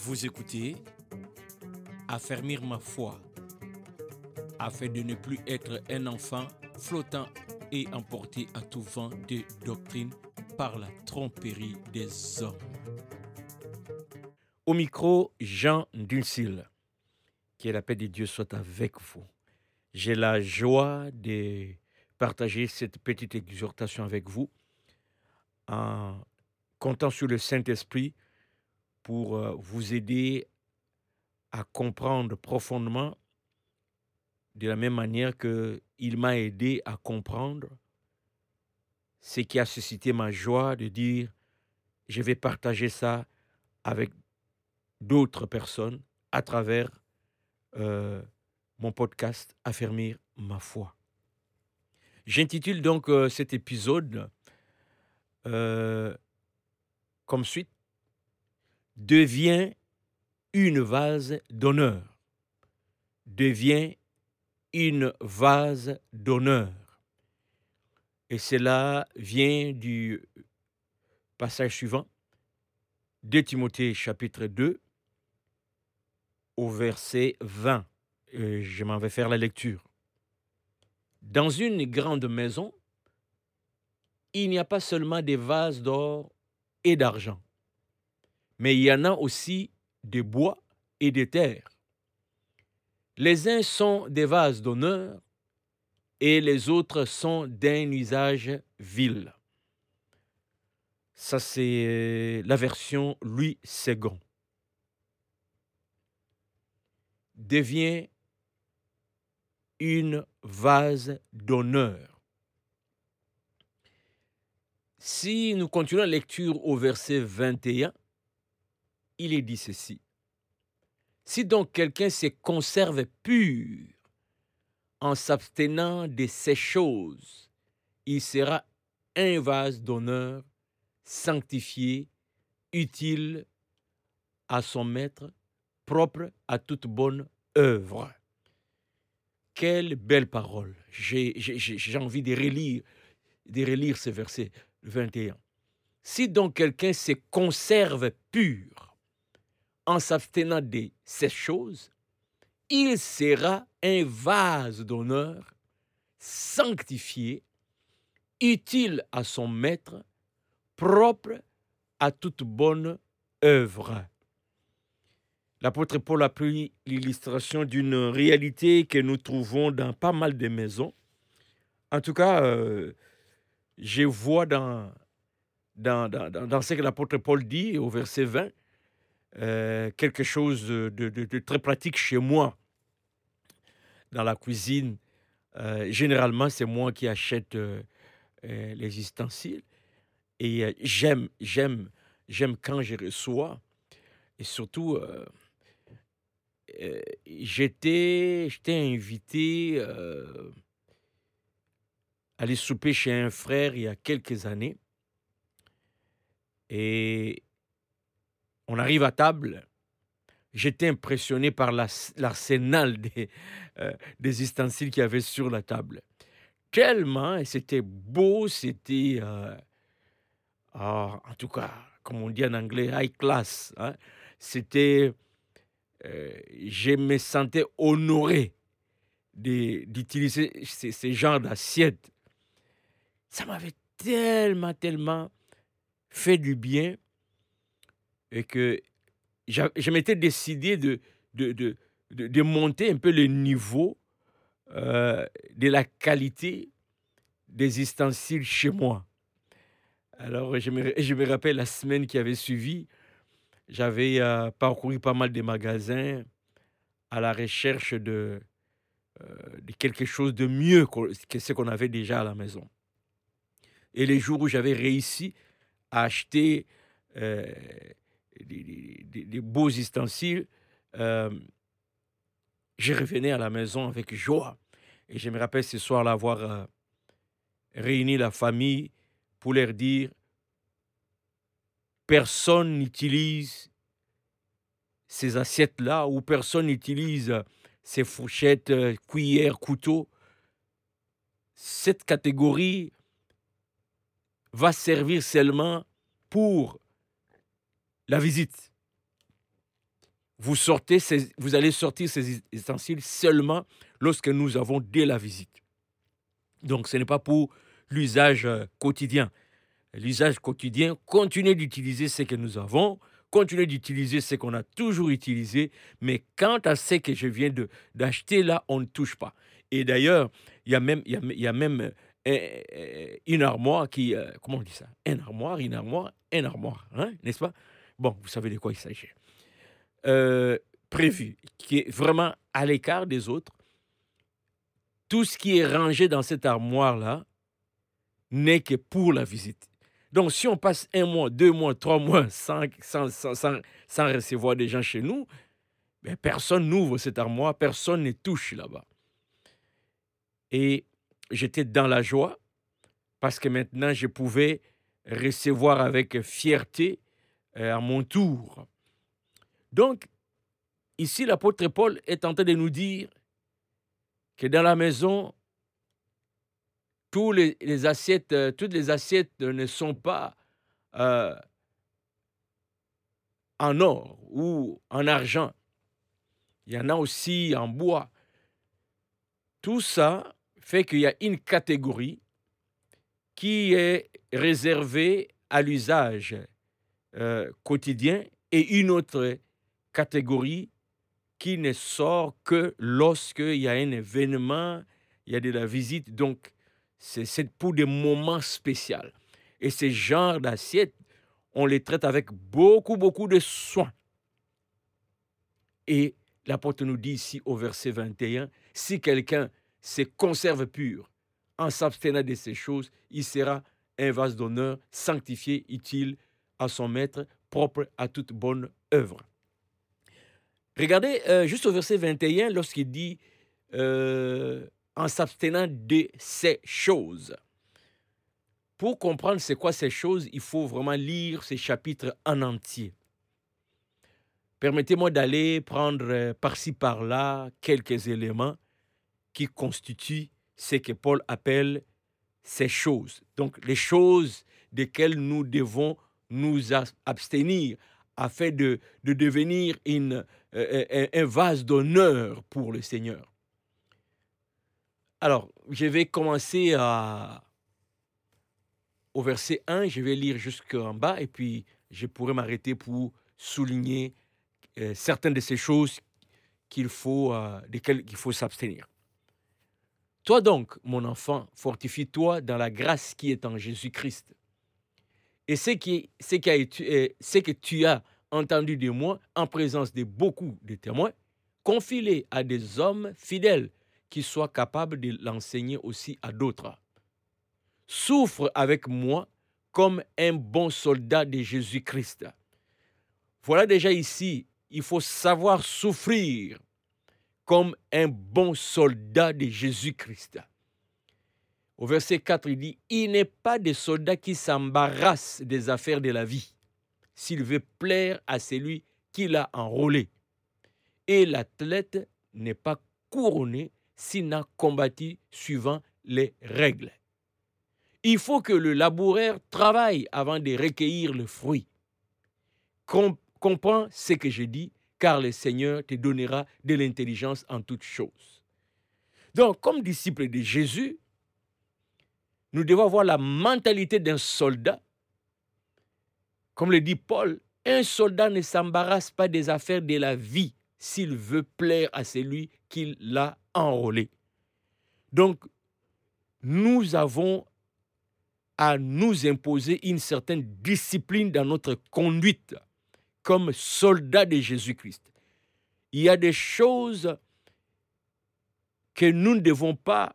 Vous écoutez Affermir ma foi afin de ne plus être un enfant flottant et emporté à tout vent de doctrine par la tromperie des hommes. Au micro, Jean Dulcil. Que la paix de Dieu soit avec vous. J'ai la joie de partager cette petite exhortation avec vous en comptant sur le Saint-Esprit pour euh, vous aider à comprendre profondément de la même manière que il m'a aidé à comprendre ce qui a suscité ma joie de dire je vais partager ça avec d'autres personnes à travers euh, mon podcast Affermir ma foi. J'intitule donc euh, cet épisode comme suite Deviens une vase d'honneur. Deviens une vase d'honneur. Et cela vient du passage suivant, de Timothée chapitre 2, au verset 20. Et je m'en vais faire la lecture. Dans une grande maison, il n'y a pas seulement des vases d'or et d'argent, mais il y en a aussi de bois et de terre. Les uns sont des vases d'honneur et les autres sont d'un usage vil. Ça, c'est la version Louis II. Devient une vase d'honneur. Si nous continuons la lecture au verset 21, il est dit ceci. Si donc quelqu'un se conserve pur en s'abstenant de ces choses, il sera un vase d'honneur, sanctifié, utile à son maître, propre à toute bonne œuvre. Quelle belle parole. J'ai envie de relire, de relire ce verset 21. Si donc quelqu'un se conserve pur en s'abstenant de ces choses, il sera un vase d'honneur, sanctifié, utile à son maître, propre à toute bonne œuvre. L'apôtre Paul a pris l'illustration d'une réalité que nous trouvons dans pas mal de maisons. En tout cas, euh, je vois dans, dans, dans, ce que l'apôtre Paul dit au verset 20 euh, quelque chose de, très pratique chez moi dans la cuisine. Euh, généralement, c'est moi qui achète les ustensiles. Et j'aime, j'aime, j'aime quand je reçois. Et surtout, euh, j'étais, j'étais invité euh, à aller souper chez un frère il y a quelques années. Et on arrive à table. J'étais impressionné par l'arsenal des, euh, des ustensiles qu'il y avait sur la table. Tellement, c'était beau, c'était, ah, en tout cas, comme on dit en anglais, high class. Hein. C'était euh, je me sentais honoré d'utiliser ces, ces genres d'assiettes. Ça m'avait tellement, tellement fait du bien et que je m'étais décidé de, de, de, de, monter un peu le niveau euh, de la qualité des ustensiles chez moi. Alors, je me, je me rappelle la semaine qui avait suivi, j'avais euh, parcouru pas mal de magasins à la recherche de, euh, quelque chose de mieux que ce qu'on avait déjà à la maison. Et les jours où j'avais réussi à acheter des, beaux ustensiles, je revenais à la maison avec joie. Et je me rappelle ce soir-là avoir réuni la famille pour leur dire personne n'utilise ces assiettes-là, ou personne n'utilise ces fourchettes, euh, cuillères, couteaux. Cette catégorie va servir seulement pour la visite. vous, sortez vous allez sortir ces ustensiles seulement lorsque nous avons dès la visite. Donc ce n'est pas pour l'usage euh, quotidien. L'usage quotidien, continuez d'utiliser ce que nous avons, continuez d'utiliser ce qu'on a toujours utilisé, mais quant à ce que je viens d'acheter là, on ne touche pas. Et d'ailleurs, il y a même, euh, euh, une armoire qui, comment on dit ça? Un armoire, une armoire, un armoire, hein, n'est-ce pas? Bon, vous savez de quoi il s'agit. prévu, qui est vraiment à l'écart des autres. Tout ce qui est rangé dans cette armoire-là n'est que pour la visite. Donc, si on passe un mois, deux mois, trois mois sans, sans, recevoir des gens chez nous, ben, personne n'ouvre cette armoire, personne ne touche là-bas. Et j'étais dans la joie parce que maintenant, je pouvais recevoir avec fierté euh, à mon tour. Donc, ici, l'apôtre Paul est en train de nous dire que dans la maison, tous les, assiettes, euh, toutes les assiettes ne sont pas euh, en or ou en argent. Il y en a aussi en bois. Tout ça fait qu'il y a une catégorie qui est réservée à l'usage euh, quotidien et une autre catégorie qui ne sort que lorsqu'il y a un événement, il y a de la visite. Donc, c'est pour des moments spéciaux. Et ces genres d'assiettes, on les traite avec beaucoup, beaucoup de soin. Et l'apôtre nous dit ici au verset 21, si quelqu'un se conserve pur en s'abstenant de ces choses, il sera un vase d'honneur, sanctifié, utile à son maître, propre à toute bonne œuvre. Regardez euh, juste au verset 21, lorsqu'il dit euh, en s'abstenant de ces choses. Pour comprendre c'est quoi ces choses, il faut vraiment lire ces chapitres en entier. Permettez-moi d'aller prendre euh, par-ci par-là quelques éléments qui constituent ce que Paul appelle ces choses. Donc les choses desquelles nous devons nous abstenir afin de, de devenir euh, un vase d'honneur pour le Seigneur. Alors, je vais commencer à, au verset 1, je vais lire jusqu'en bas et puis je pourrai m'arrêter pour souligner euh, certaines de ces choses qu'il faut, euh, desquelles il faut s'abstenir. Toi donc, mon enfant, fortifie-toi dans la grâce qui est en Jésus-Christ. Et ce, qui, ce, que tu as entendu de moi en présence de beaucoup de témoins, confie-les à des hommes fidèles qui soit capable de l'enseigner aussi à d'autres. Souffre avec moi comme un bon soldat de Jésus-Christ. Voilà déjà ici, il faut savoir souffrir comme un bon soldat de Jésus-Christ. Au verset 4, il dit, Il n'est pas des soldats qui s'embarrassent des affaires de la vie, s'il veut plaire à celui qui l'a enrôlé. Et l'athlète n'est pas couronné s'il n'a combattu suivant les règles. Il faut que le laboureur travaille avant de recueillir le fruit. comprends ce que je dis, car le Seigneur te donnera de l'intelligence en toutes choses. Donc, comme disciple de Jésus, nous devons avoir la mentalité d'un soldat. Comme le dit Paul, un soldat ne s'embarrasse pas des affaires de la vie s'il veut plaire à celui qui l'a enrôlé. Donc, nous avons à nous imposer une certaine discipline dans notre conduite comme soldats de Jésus-Christ. Il y a des choses que nous ne devons pas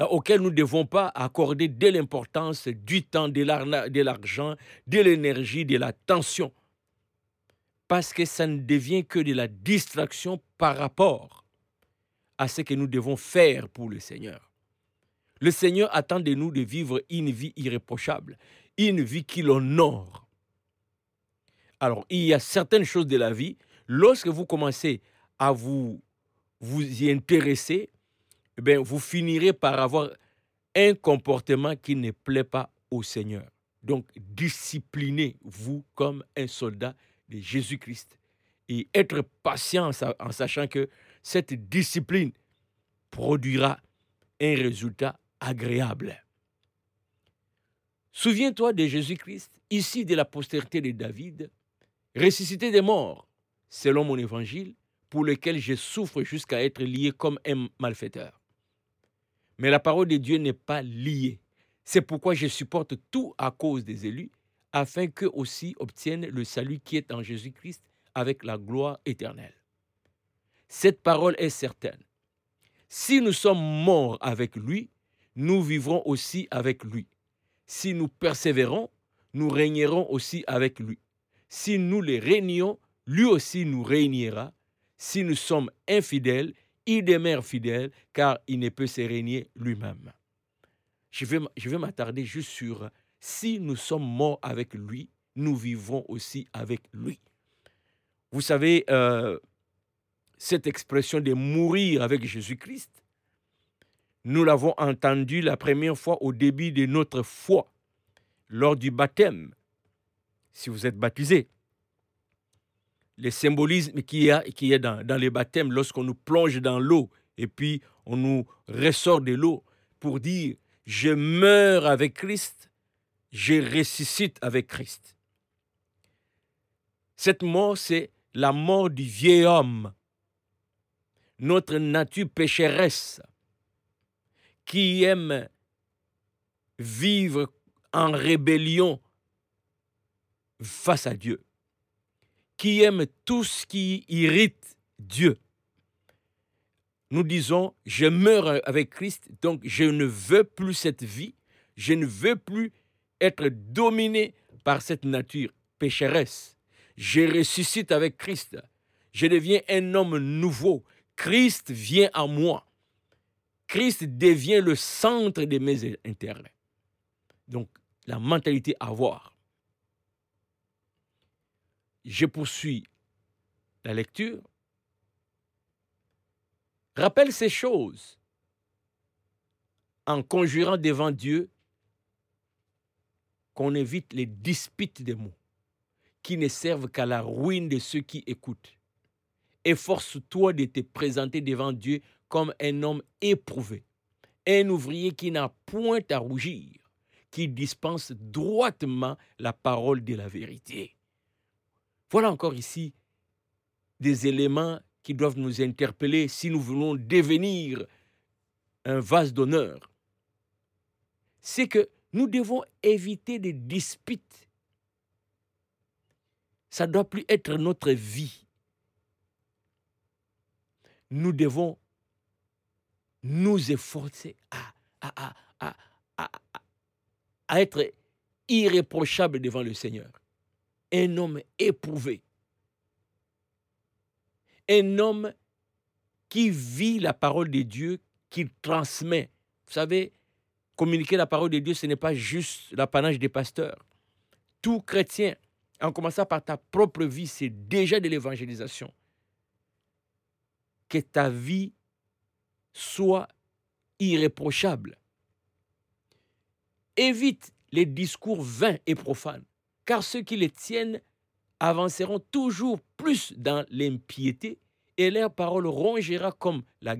auxquelles nous ne devons pas accorder de l'importance, du temps, de l'argent, de l'énergie, de l'attention. Parce que ça ne devient que de la distraction par rapport à ce que nous devons faire pour le Seigneur. Le Seigneur attend de nous de vivre une vie irréprochable, une vie qui l'honore. Alors, il y a certaines choses de la vie, lorsque vous commencez à vous, vous y intéresser, eh vous finirez par avoir un comportement qui ne plaît pas au Seigneur. Donc, disciplinez-vous comme un soldat de Jésus-Christ et être patient en sachant que cette discipline produira un résultat agréable. Souviens-toi de Jésus-Christ, ici de la postérité de David, ressuscité des morts, selon mon évangile, pour lequel je souffre jusqu'à être lié comme un malfaiteur. Mais la parole de Dieu n'est pas liée. C'est pourquoi je supporte tout à cause des élus, afin qu'eux aussi obtiennent le salut qui est en Jésus-Christ avec la gloire éternelle. Cette parole est certaine. Si nous sommes morts avec lui, nous vivrons aussi avec lui. Si nous persévérons, nous régnerons aussi avec lui. Si nous les régnons, lui aussi nous régnera. Si nous sommes infidèles, il demeure fidèle, car il ne peut se régner lui-même. Je vais, m'attarder juste sur si nous sommes morts avec lui, nous vivrons aussi avec lui. Vous savez, euh, cette expression de mourir avec Jésus-Christ, nous l'avons entendu la première fois au début de notre foi, lors du baptême, si vous êtes baptisé. Le symbolisme qui est, dans, dans les baptêmes, lorsqu'on nous plonge dans l'eau et puis on nous ressort de l'eau pour dire, je meurs avec Christ, je ressuscite avec Christ. Cette mort, c'est la mort du vieil homme, notre nature pécheresse, qui aime vivre en rébellion face à Dieu, qui aime tout ce qui irrite Dieu. Nous disons, je meurs avec Christ, donc je ne veux plus cette vie, je ne veux plus être dominé par cette nature pécheresse. Je ressuscite avec Christ. Je deviens un homme nouveau. Christ vient à moi. Christ devient le centre de mes intérêts. Donc, la mentalité à avoir. Je poursuis la lecture. Rappelle ces choses en conjurant devant Dieu qu'on évite les disputes des mots qui ne servent qu'à la ruine de ceux qui écoutent. Efforce-toi de te présenter devant Dieu comme un homme éprouvé, un ouvrier qui n'a point à rougir, qui dispense droitement la parole de la vérité. Voilà encore ici des éléments qui doivent nous interpeller si nous voulons devenir un vase d'honneur. C'est que nous devons éviter des disputes. Ça ne doit plus être notre vie. Nous devons nous efforcer à, être irréprochables devant le Seigneur. Un homme éprouvé. Un homme qui vit la parole de Dieu, qu'il transmet. Vous savez, communiquer la parole de Dieu, ce n'est pas juste l'apanage des pasteurs. Tout chrétien, en commençant par ta propre vie, c'est déjà de l'évangélisation. Que ta vie soit irréprochable. Évite les discours vains et profanes, car ceux qui les tiennent avanceront toujours plus dans l'impiété et leur parole rongera comme la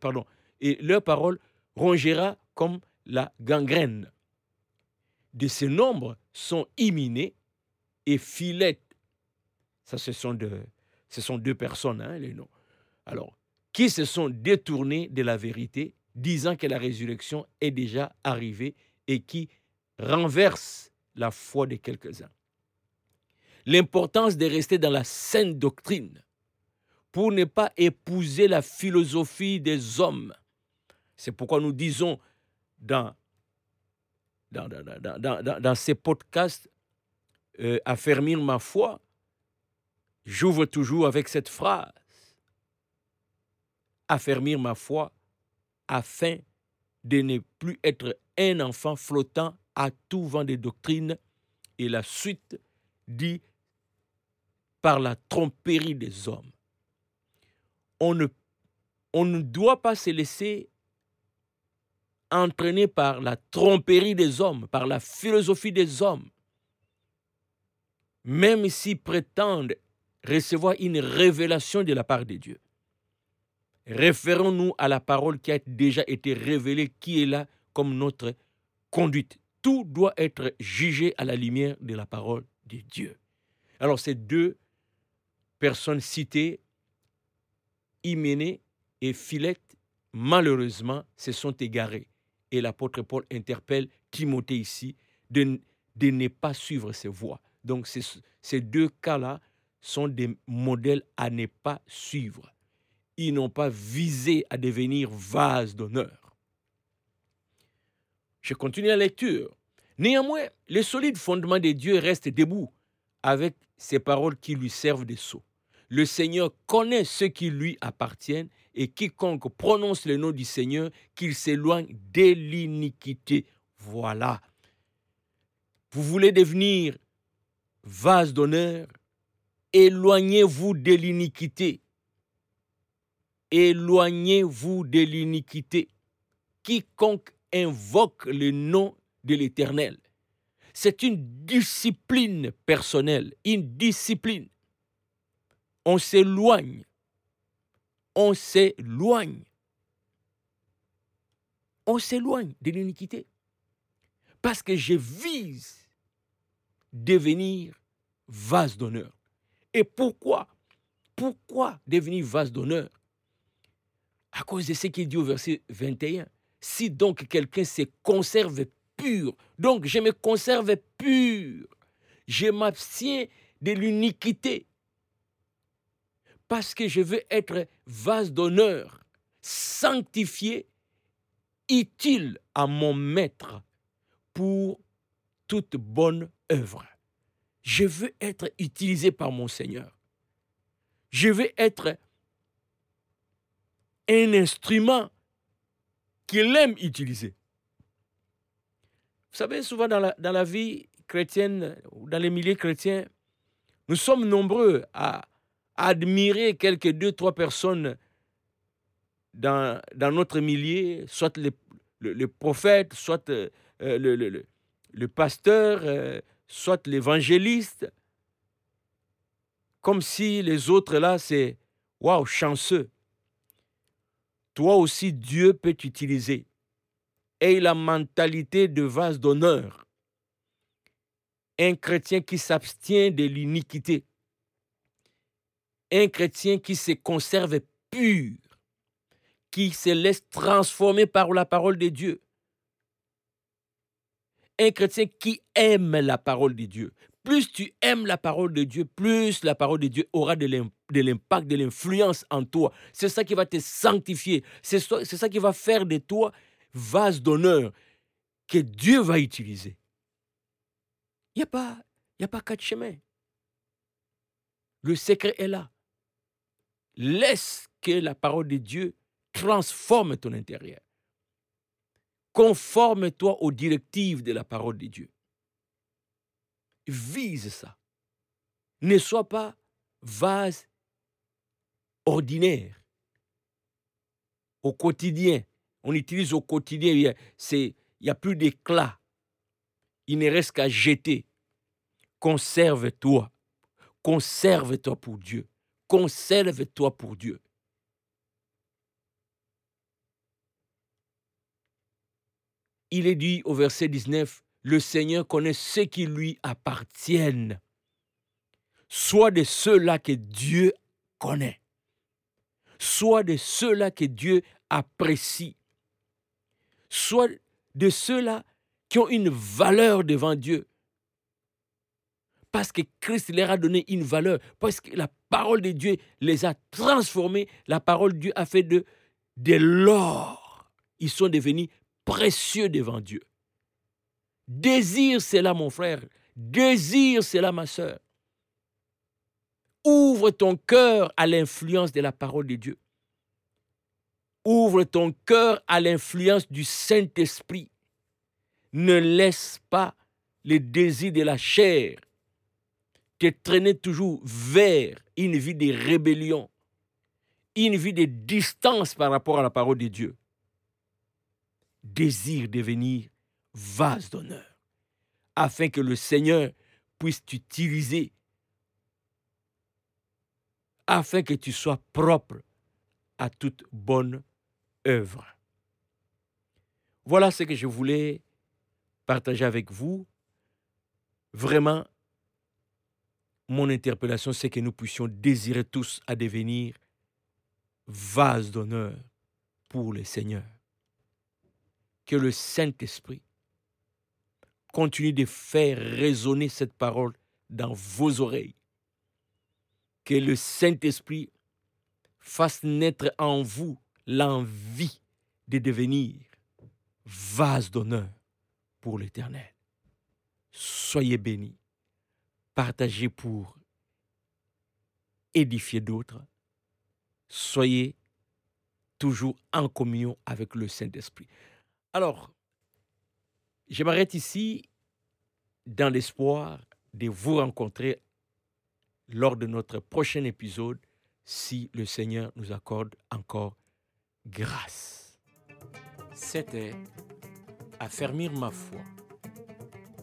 pardon, et leur parole rongera comme la gangrène. De ces nombres sont imminés et filettes. Ça, ce sont deux, ce sont deux personnes, hein, les noms. Alors, qui se sont détournés de la vérité, disant que la résurrection est déjà arrivée et qui renversent la foi de quelques-uns. L'importance de rester dans la sainte doctrine pour ne pas épouser la philosophie des hommes. C'est pourquoi nous disons dans, dans, ces podcasts, euh, affermir ma foi, j'ouvre toujours avec cette phrase. Affermir ma foi afin de ne plus être un enfant flottant à tout vent des doctrines. Et la suite dit par la tromperie des hommes. On ne, doit pas se laisser entraînés par la tromperie des hommes, par la philosophie des hommes, même s'ils prétendent recevoir une révélation de la part de Dieu. Référons-nous à la parole qui a déjà été révélée, qui est là comme notre conduite. Tout doit être jugé à la lumière de la parole de Dieu. Alors ces deux personnes citées, Hyménée et Philette, malheureusement, se sont égarées. Et l'apôtre Paul interpelle Timothée ici de, ne pas suivre ses voies. Donc ces deux cas-là sont des modèles à ne pas suivre. Ils n'ont pas visé à devenir vase d'honneur. Je continue la lecture. Néanmoins, le solide fondement de Dieu reste debout avec ces paroles qui lui servent de sceau. Le Seigneur connaît ceux qui lui appartiennent et quiconque prononce le nom du Seigneur, qu'il s'éloigne de l'iniquité. Voilà. Vous voulez devenir vase d'honneur? Éloignez-vous de l'iniquité. Éloignez-vous de l'iniquité. Quiconque invoque le nom de l'Éternel. C'est une discipline personnelle, une discipline. On s'éloigne. On s'éloigne. On s'éloigne de l'iniquité. Parce que je vise devenir vase d'honneur. Et pourquoi Pourquoi devenir vase d'honneur? À cause de ce qu'il dit au verset 21. Si donc quelqu'un se conserve pur, donc je me conserve pur, je m'abstiens de l'iniquité, parce que je veux être vase d'honneur, sanctifié, utile à mon maître pour toute bonne œuvre. Je veux être utilisé par mon Seigneur. Je veux être un instrument qu'il aime utiliser. Vous savez, souvent dans la, dans la vie chrétienne, ou dans les milieux chrétiens, nous sommes nombreux à, admirer quelques deux, trois personnes dans, dans notre milieu, soit le, le, prophète, soit euh, le, le, le, pasteur, euh, soit l'évangéliste, comme si les autres là, c'est waouh, chanceux. Toi aussi, Dieu peut t'utiliser. Et la mentalité de vase d'honneur. Un chrétien qui s'abstient de l'iniquité. Un chrétien qui se conserve pur, qui se laisse transformer par la parole de Dieu un chrétien qui aime la parole de Dieu. Plus tu aimes la parole de Dieu, plus la parole de Dieu aura de l'impact, de l'influence en toi. C'est ça qui va te sanctifier. C'est ça qui va faire de toi vase d'honneur que Dieu va utiliser. Il n'y a, pas, a pas quatre chemins. Le secret est là. Laisse que la parole de Dieu transforme ton intérieur. Conforme-toi aux directives de la parole de Dieu. Vise ça. Ne sois pas vase ordinaire. Au quotidien, on utilise au quotidien, il n'y a, a plus d'éclat. Il ne reste qu'à jeter. Conserve-toi. Conserve-toi pour Dieu. Conserve-toi pour Dieu. il est dit au verset 19, le Seigneur connaît ceux qui lui appartiennent. Soit de ceux-là que Dieu connaît, soit de ceux-là que Dieu apprécie, soit de ceux-là qui ont une valeur devant Dieu. Parce que Christ leur a donné une valeur, parce que la parole de Dieu les a transformés, la parole de Dieu a fait de, de l'or. Ils sont devenus précieux devant Dieu. Désire cela, mon frère. Désire cela, ma soeur. Ouvre ton cœur à l'influence de la parole de Dieu. Ouvre ton cœur à l'influence du Saint-Esprit. Ne laisse pas les désirs de la chair te traîner toujours vers une vie de rébellion, une vie de distance par rapport à la parole de Dieu désire devenir vase d'honneur, afin que le Seigneur puisse t'utiliser afin que tu sois propre à toute bonne œuvre. Voilà ce que je voulais partager avec vous. Vraiment, mon interpellation, c'est que nous puissions désirer tous à devenir vase d'honneur pour le Seigneur. Que le Saint-Esprit continue de faire résonner cette parole dans vos oreilles. Que le Saint-Esprit fasse naître en vous l'envie de devenir vase d'honneur pour l'Éternel. Soyez bénis, partagez pour édifier d'autres, soyez toujours en communion avec le Saint-Esprit. Alors, je m'arrête ici dans l'espoir de vous rencontrer lors de notre prochain épisode si le Seigneur nous accorde encore grâce. C'était affermir ma foi,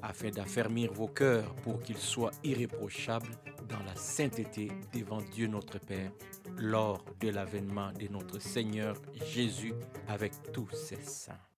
afin d'affermir vos cœurs pour qu'ils soient irréprochables dans la sainteté devant Dieu notre Père lors de l'avènement de notre Seigneur Jésus avec tous ses saints.